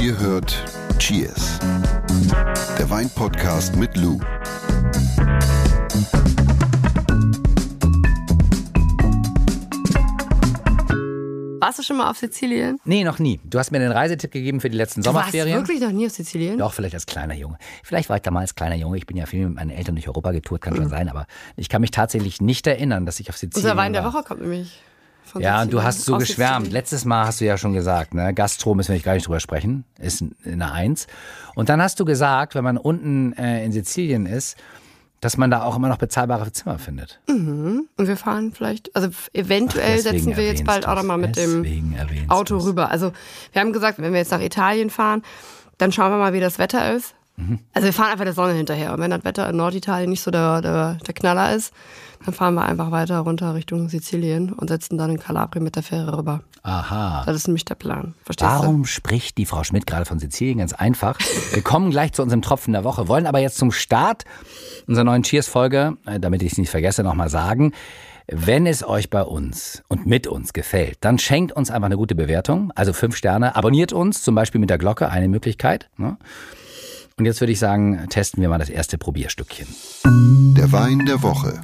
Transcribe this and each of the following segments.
Ihr hört Cheers, der Weinpodcast mit Lou. Warst du schon mal auf Sizilien? Nee, noch nie. Du hast mir den Reisetipp gegeben für die letzten Du warst Sommerferien. wirklich noch nie auf Sizilien? Doch, vielleicht als kleiner Junge. Vielleicht war ich da mal als kleiner Junge. Ich bin ja viel mit meinen Eltern durch Europa getourt, kann schon sein. Aber ich kann mich tatsächlich nicht erinnern, dass ich auf Sizilien Unser Wein der war. Woche kommt nämlich von Ja, und du hast so geschwärmt. Letztes Mal hast du ja schon gesagt, ne? Gastro müssen wir nicht gar nicht drüber sprechen. Ist eine Eins. Und dann hast du gesagt, wenn man unten äh, in Sizilien ist, dass man da auch immer noch bezahlbare Zimmer findet. Und wir fahren vielleicht, also eventuell Deswegen setzen wir jetzt bald auch du's. noch mal mit dem Auto rüber. Also wir haben gesagt, wenn wir jetzt nach Italien fahren, dann schauen wir mal, wie das Wetter ist. Mhm. Also wir fahren einfach der Sonne hinterher. Und wenn das Wetter in Norditalien nicht so der, der, der Knaller ist, dann fahren wir einfach weiter runter Richtung Sizilien und setzen dann in Kalabrien mit der Fähre rüber. Aha. Das ist nämlich der Plan. Verstehst Warum spricht die Frau Schmidt gerade von Sizilien? Ganz einfach. Wir kommen gleich zu unserem Tropfen der Woche, wollen aber jetzt zum Start unserer neuen Cheers-Folge, äh, damit ich es nicht vergesse, nochmal sagen. Wenn es euch bei uns und mit uns gefällt, dann schenkt uns einfach eine gute Bewertung, also fünf Sterne. Abonniert uns, zum Beispiel mit der Glocke, eine Möglichkeit. Ne? Und jetzt würde ich sagen, testen wir mal das erste Probierstückchen. Der Wein der Woche.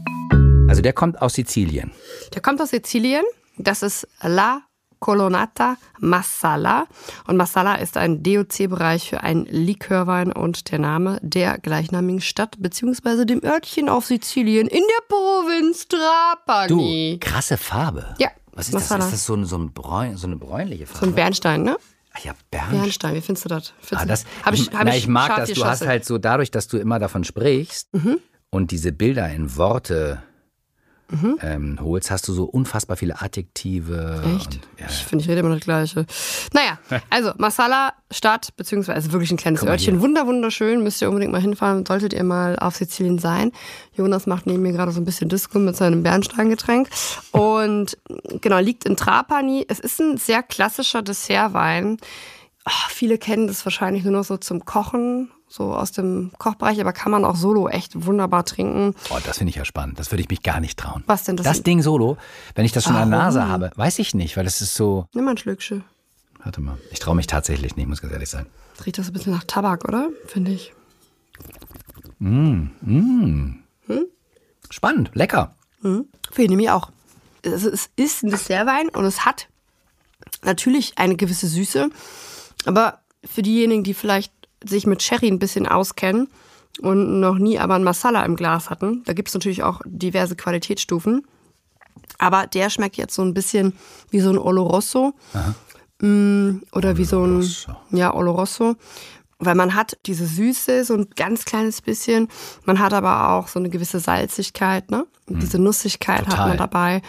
Also der kommt aus Sizilien. du? Der kommt aus Sizilien. Das ist La Colonnata Massala. Und Massala ist ein DOC-Bereich für einen Likörwein und der Name der gleichnamigen Stadt beziehungsweise dem Örtchen auf Sizilien in der Provinz Du, Trapani. krasse Farbe. Ja, Was ist Marsala. das? Ist das so, ein, so, ein bräun, so eine bräunliche Farbe? So ein Bernstein, ne? Ach ja, Bernstein. Bernstein, wie findest du das? Findest Ah, das, hab ich, hab na, ich, ich mag das. Du hast halt so dadurch, dass du immer davon sprichst Mhm. und diese Bilder in Worte ähm, holst, hast du so unfassbar viele Adjektive. Echt? Und, ja, Ich finde, ich rede immer das Gleiche. Naja, also Marsala Stadt, beziehungsweise wirklich ein kleines Örtchen. Wunder, wunderschön. Müsst ihr unbedingt mal hinfahren. Solltet ihr mal auf Sizilien sein. Jonas macht neben mir gerade so ein bisschen Disco mit seinem Bernsteingetränk. Und genau, liegt in Trapani. Es ist ein sehr klassischer Dessertwein. Ah, viele kennen das wahrscheinlich nur noch so zum Kochen, so aus dem Kochbereich, aber kann man auch solo echt wunderbar trinken. oh, das finde ich ja spannend. Das würde ich mich gar nicht trauen. Was denn das? Das Ding solo, wenn ich das schon in der Warum? Nase habe, weiß ich nicht, weil das ist so. Nimm mal ein Schlückchen. Warte mal. Ich traue mich tatsächlich nicht, muss ganz ehrlich sein. Das riecht das ein bisschen nach Tabak, oder? Finde ich. Spannend, lecker. Finde ich nämlich auch. Also es ist ein Dessertwein und es hat natürlich eine gewisse Süße. Aber für diejenigen, die vielleicht sich mit Sherry ein bisschen auskennen und noch nie aber ein Masala im Glas hatten, da gibt es natürlich auch diverse Qualitätsstufen. Aber der schmeckt jetzt so ein bisschen wie so ein Oloroso. Mm, Oder wie so ein Oloroso. ja, Oloroso. Weil man hat diese Süße, so ein ganz kleines bisschen. Man hat aber auch so eine gewisse Salzigkeit, ne? Und Diese Nussigkeit hat Total. man dabei.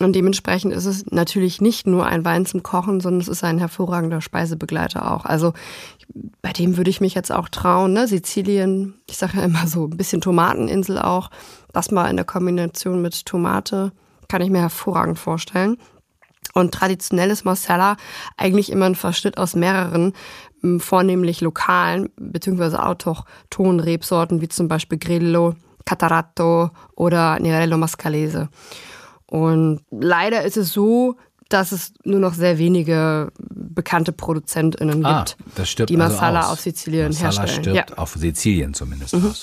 Und dementsprechend ist es natürlich nicht nur ein Wein zum Kochen, sondern es ist ein hervorragender Speisebegleiter auch. Also bei dem würde ich mich jetzt auch trauen, ne? Sizilien, ich sage ja immer so ein bisschen Tomateninsel auch. Das mal in der Kombination mit Tomate kann ich mir hervorragend vorstellen. Und traditionelles Marsala eigentlich immer ein Verschnitt aus mehreren, m, vornehmlich lokalen beziehungsweise autochthonen Rebsorten, wie zum Beispiel Grillo, Catarato oder Nerello Mascalese. Und leider ist es so, dass es nur noch sehr wenige bekannte ProduzentInnen Ah, gibt, das stirbt die also Masala aus. auf Sizilien Masala herstellen. stirbt Ja. Mhm. auf Sizilien zumindest aus.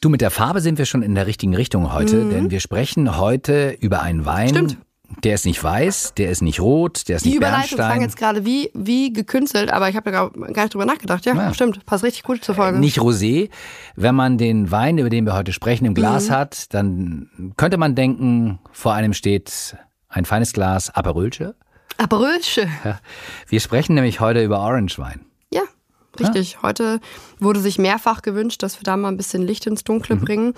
Du, mit der Farbe sind wir schon in der richtigen Richtung heute, denn wir sprechen heute über einen Wein. Mhm. Stimmt. Der ist nicht weiß, der ist nicht rot, der ist Die nicht Überleitung klang Bernstein. jetzt gerade wie, wie gekünstelt, aber ich habe da gar nicht drüber nachgedacht. Ja, Ja. stimmt. Passt richtig gut zur Folge. Nicht rosé. Wenn man den Wein, über den wir heute sprechen, im Glas Mhm. hat, dann könnte man denken, vor einem steht ein feines Glas Aperölche. Aperölche. Ja. Wir sprechen nämlich heute über Orangewein. Ja, richtig. Heute wurde sich mehrfach gewünscht, dass wir da mal ein bisschen Licht ins Dunkle bringen.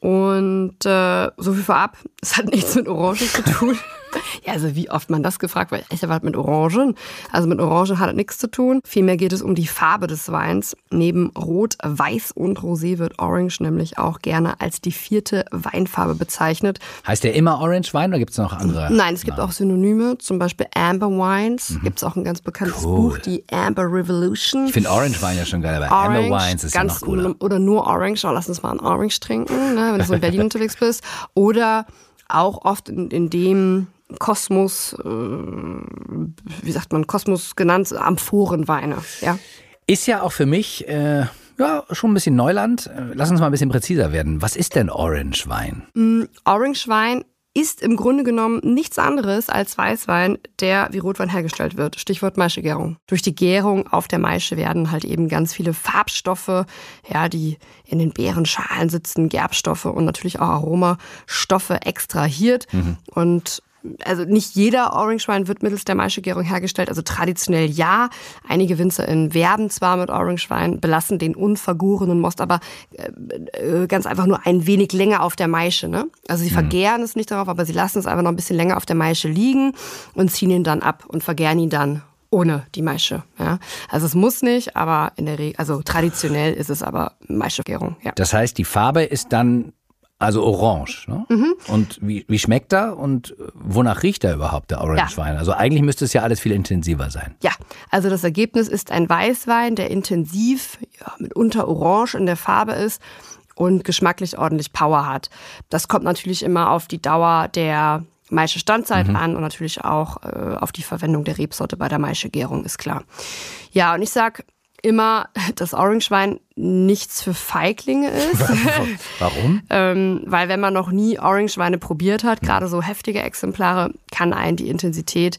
Und äh, so viel vorab, es hat nichts mit Orangen zu tun. ja, also wie oft man das gefragt wird, ist ja was mit Orangen? Also mit Orangen hat es nichts zu tun. Vielmehr geht es um die Farbe des Weins. Neben Rot, Weiß und Rosé wird Orange nämlich auch gerne als die vierte Weinfarbe bezeichnet. Heißt der immer Orangewein oder gibt es noch andere? Nein, es gibt auch Synonyme, zum Beispiel Amber Wines. Gibt es auch ein ganz bekanntes Mhm. Cool. Buch, die Amber Revolution. Ich finde Orangewein ja schon geil, aber Amber Wines ist ja ganz noch cooler. Oder nur Orange, oh, lass uns mal ein Orange trinken, ne, wenn du so in Berlin unterwegs bist. Oder auch oft in, in dem Kosmos, äh, wie sagt man, Kosmos genannt, Amphorenweine. Ja. Ist ja auch für mich äh, ja schon ein bisschen Neuland. Lass uns mal ein bisschen präziser werden. Was ist denn Orange Wein? Mm, Orange Wein ist im Grunde genommen nichts anderes als Weißwein, der wie Rotwein hergestellt wird. Stichwort Maischegärung. Durch die Gärung auf der Maische werden halt eben ganz viele Farbstoffe, ja, die in den Beerenschalen sitzen, Gerbstoffe und natürlich auch Aromastoffe extrahiert. Mhm. Und also nicht jeder Orange Wein wird mittels der Maischegärung hergestellt, also traditionell ja. Einige WinzerInnen werben zwar mit Orange Wein, belassen den unvergorenen Most aber äh, äh, ganz einfach nur ein wenig länger auf der Maische. Ne? Also sie mhm. vergären es nicht darauf, aber sie lassen es einfach noch ein bisschen länger auf der Maische liegen und ziehen ihn dann ab und vergären ihn dann ohne die Maische. Ja? Also es muss nicht, aber in der Regel, also traditionell ist es aber Maischegärung. Ja. Das heißt, die Farbe ist dann also orange. Ne? Mhm. Und wie, wie schmeckt er und wonach riecht er überhaupt, der Orange ja. Wein? Also eigentlich müsste es ja alles viel intensiver sein. Ja, also das Ergebnis ist ein Weißwein, der intensiv, ja, mitunter orange in der Farbe ist und geschmacklich ordentlich Power hat. Das kommt natürlich immer auf die Dauer der Maische Standzeit mhm. an und natürlich auch äh, auf die Verwendung der Rebsorte bei der Maische Gärung, ist klar. Ja, und ich sag, immer, dass Orangewein nichts für Feiglinge ist. Warum? ähm, weil wenn man noch nie Orangeweine probiert hat, hm. gerade so heftige Exemplare, kann einen die Intensität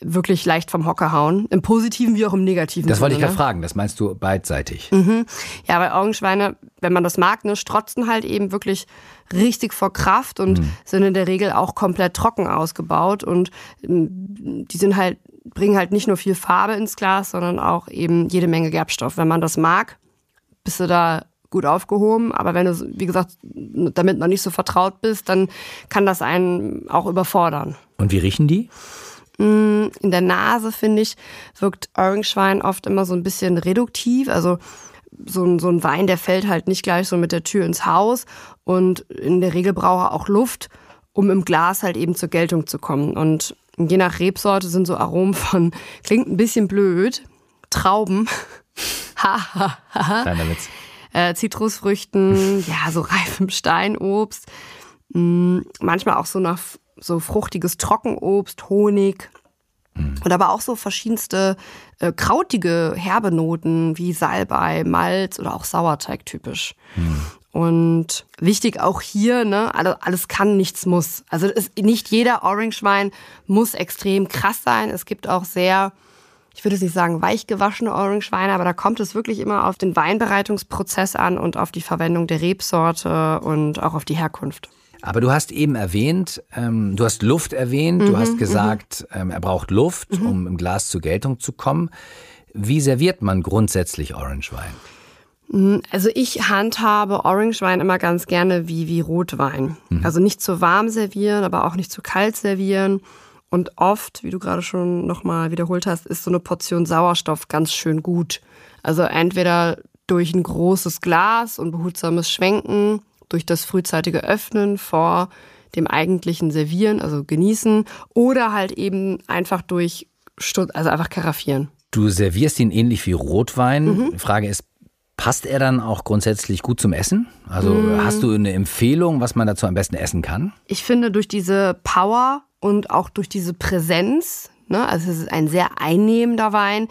wirklich leicht vom Hocker hauen. Im Positiven wie auch im Negativen. Das wollte ich gerade ne? fragen. Das meinst du beidseitig? Mhm. Ja, weil Orangeweine, wenn man das mag, ne, strotzen halt eben wirklich richtig vor Kraft und mhm. sind in der Regel auch komplett trocken ausgebaut und ähm, die sind halt bringen halt nicht nur viel Farbe ins Glas, sondern auch eben jede Menge Gerbstoff. Wenn man das mag, bist du da gut aufgehoben. Aber wenn du, wie gesagt, damit noch nicht so vertraut bist, dann kann das einen auch überfordern. Und wie riechen die? Mm, in der Nase, finde ich, wirkt Orange Wein oft immer so ein bisschen reduktiv. Also so ein, so ein Wein, der fällt halt nicht gleich so mit der Tür ins Haus. Und in der Regel braucht er auch Luft, um im Glas halt eben zur Geltung zu kommen. Und je nach Rebsorte sind so Aromen von, klingt ein bisschen blöd, Trauben, Kleiner Witz. Äh, Zitrusfrüchten, ja, so reifem Steinobst, mh, manchmal auch so nach so fruchtiges Trockenobst, Honig. Mhm. Und aber auch so verschiedenste äh, krautige, herbe Noten wie Salbei, Malz oder auch Sauerteig typisch. Mhm. Und wichtig auch hier, ne, alles kann, nichts muss. Also ist, nicht jeder Orange Wein muss extrem krass sein. Es gibt auch sehr, ich würde nicht sagen weich gewaschene Orange Weine, aber da kommt es wirklich immer auf den Weinbereitungsprozess an und auf die Verwendung der Rebsorte und auch auf die Herkunft. Aber du hast eben erwähnt, ähm, du hast Luft erwähnt, mhm, du hast gesagt, mhm. ähm, er braucht Luft, mhm. um im Glas zur Geltung zu kommen. Wie serviert man grundsätzlich Orange Wein? Mhm, also ich handhabe Orangewein immer ganz gerne wie, wie Rotwein. Mhm. Also nicht zu warm servieren, aber auch nicht zu kalt servieren. Und oft, wie du gerade schon nochmal wiederholt hast, ist so eine Portion Sauerstoff ganz schön gut. Also entweder durch ein großes Glas und behutsames Schwenken, durch das frühzeitige Öffnen vor dem eigentlichen Servieren, also genießen, oder halt eben einfach durch, also einfach karaffieren. Du servierst ihn ähnlich wie Rotwein. Mhm. Frage ist, Passt er dann auch grundsätzlich gut zum Essen? Also mm. hast du eine Empfehlung, was man dazu am besten essen kann? Ich finde, durch diese Power und auch durch diese Präsenz, ne, also es ist ein sehr einnehmender Wein,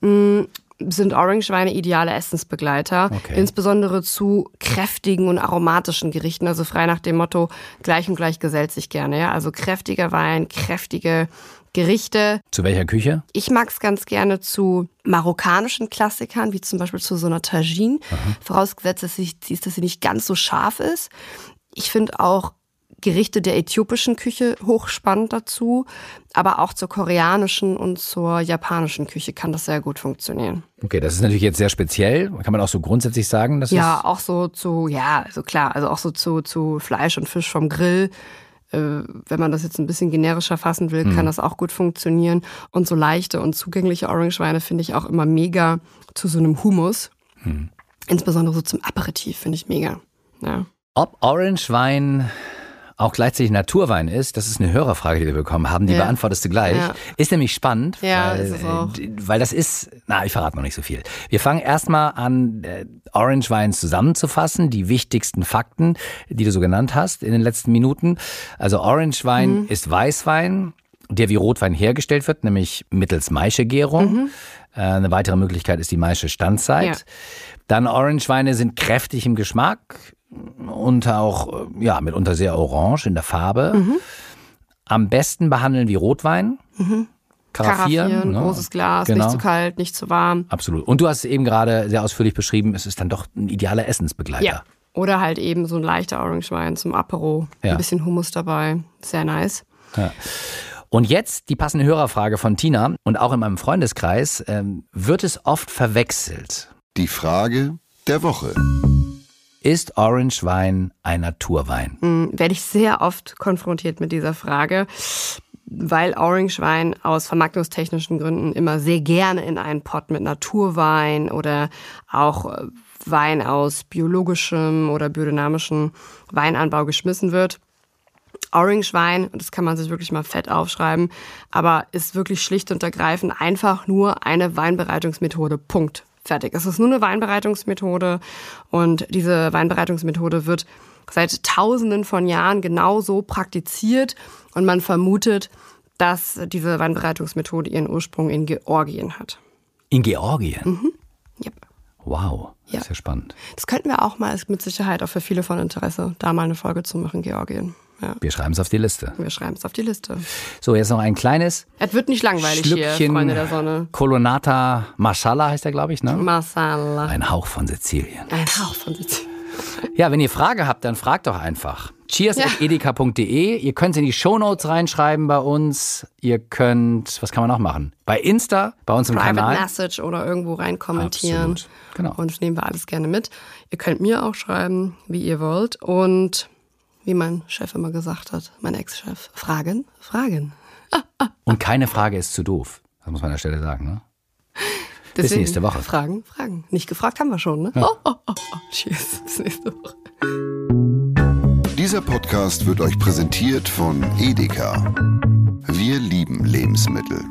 mm, sind Orangeweine ideale Essensbegleiter, okay. insbesondere zu kräftigen und aromatischen Gerichten, also frei nach dem Motto gleich und gleich gesellt sich gerne, ja, also kräftiger Wein, kräftige Gerichte. Zu welcher Küche? Ich mag es ganz gerne zu marokkanischen Klassikern, wie zum Beispiel zu so einer Tagine. Aha. Vorausgesetzt, dass sie, dass sie nicht ganz so scharf ist. Ich finde auch Gerichte der äthiopischen Küche hochspannend dazu, aber auch zur koreanischen und zur japanischen Küche kann das sehr gut funktionieren. Okay, das ist natürlich jetzt sehr speziell. Kann man auch so grundsätzlich sagen, dass ja auch so zu ja also klar also auch so zu zu Fleisch und Fisch vom Grill äh, wenn man das jetzt ein bisschen generischer fassen will, kann mhm. das auch gut funktionieren. Und so leichte und zugängliche Orangeweine finde ich auch immer mega zu so einem Humus. Mhm. Insbesondere so zum Aperitif finde ich mega. Ja. Ob Orangewein auch gleichzeitig Naturwein ist, das ist eine Hörerfrage, die wir bekommen haben, die Ja. beantwortest du gleich. Ja. Ist nämlich spannend, Ja, weil, äh, weil das ist, na, ich verrate noch nicht so viel. Wir fangen erstmal an, äh, Orange Wein zusammenzufassen, die wichtigsten Fakten, die du so genannt hast in den letzten Minuten. Also Orange Wein Mhm. ist Weißwein, der wie Rotwein hergestellt wird, nämlich mittels Maischegärung. Äh, eine weitere Möglichkeit ist die Maische Standzeit. Mhm. Dann Orange-Weine sind kräftig im Geschmack und auch, äh, ja, mitunter sehr orange in der Farbe. Mhm. Am besten behandeln wie Rotwein. Karaffieren. Karaffieren, ne? großes Glas, Genau. nicht zu kalt, nicht zu warm. Absolut. Und du hast es eben gerade sehr ausführlich beschrieben, es ist dann doch ein idealer Essensbegleiter. Ja. Oder halt eben so ein leichter Orange-Wein zum Apero. Ja. Ein bisschen Hummus dabei. Sehr nice. Und jetzt die passende Hörerfrage von Tina und auch in meinem Freundeskreis ähm, wird es oft verwechselt. Die Frage der Woche. Ist Orange Wein ein Naturwein? Hm, Werde ich sehr oft konfrontiert mit dieser Frage, weil Orange-Wein aus vermarktungstechnischen Gründen immer sehr gerne in einen Pot mit Naturwein oder auch äh, Wein aus biologischem oder biodynamischem Weinanbau geschmissen wird. Orange-Wein, und das kann man sich wirklich mal fett aufschreiben, aber ist wirklich schlicht und ergreifend einfach nur eine Weinbereitungsmethode. Punkt. Fertig. Es ist nur eine Weinbereitungsmethode und diese Weinbereitungsmethode wird seit Tausenden von Jahren genauso praktiziert und man vermutet, dass diese Weinbereitungsmethode ihren Ursprung in Georgien hat. In Georgien? Yep. Wow, das Mhm. Ja. ist ja spannend. Das könnten wir auch mal, ist mit Sicherheit auch für viele von Interesse, da mal eine Folge zu machen, Georgien. Ja. Wir schreiben es auf die Liste. Wir schreiben es auf die Liste. So, jetzt noch ein kleines Es wird nicht langweilig hier, Schlückchen Freunde der Sonne. Colonnata Mashallah heißt der, glaube ich, ne? Masala. Ein Hauch von Sizilien. Ein Hauch von Sizilien. Ja, wenn ihr Frage habt, dann fragt doch einfach. Cheers.edeka.de. Ihr könnt es in die Shownotes reinschreiben bei uns. Ihr könnt, was kann man noch machen? Bei Insta, bei uns im Private Kanal. Message oder irgendwo rein kommentieren. Absolut. Genau. Und nehmen wir alles gerne mit. Ihr könnt mir auch schreiben, wie ihr wollt. Und wie mein Chef immer gesagt hat, mein Ex-Chef, Fragen, Fragen. Und keine Frage ist zu doof. Das muss man an der Stelle sagen, ne? Deswegen nächste Woche. Fragen, Fragen. Nicht gefragt haben wir schon, ne? Oh, oh, oh, oh. Cheers. Bis nächste Woche. Dieser Podcast wird euch präsentiert von Edeka. Wir lieben Lebensmittel.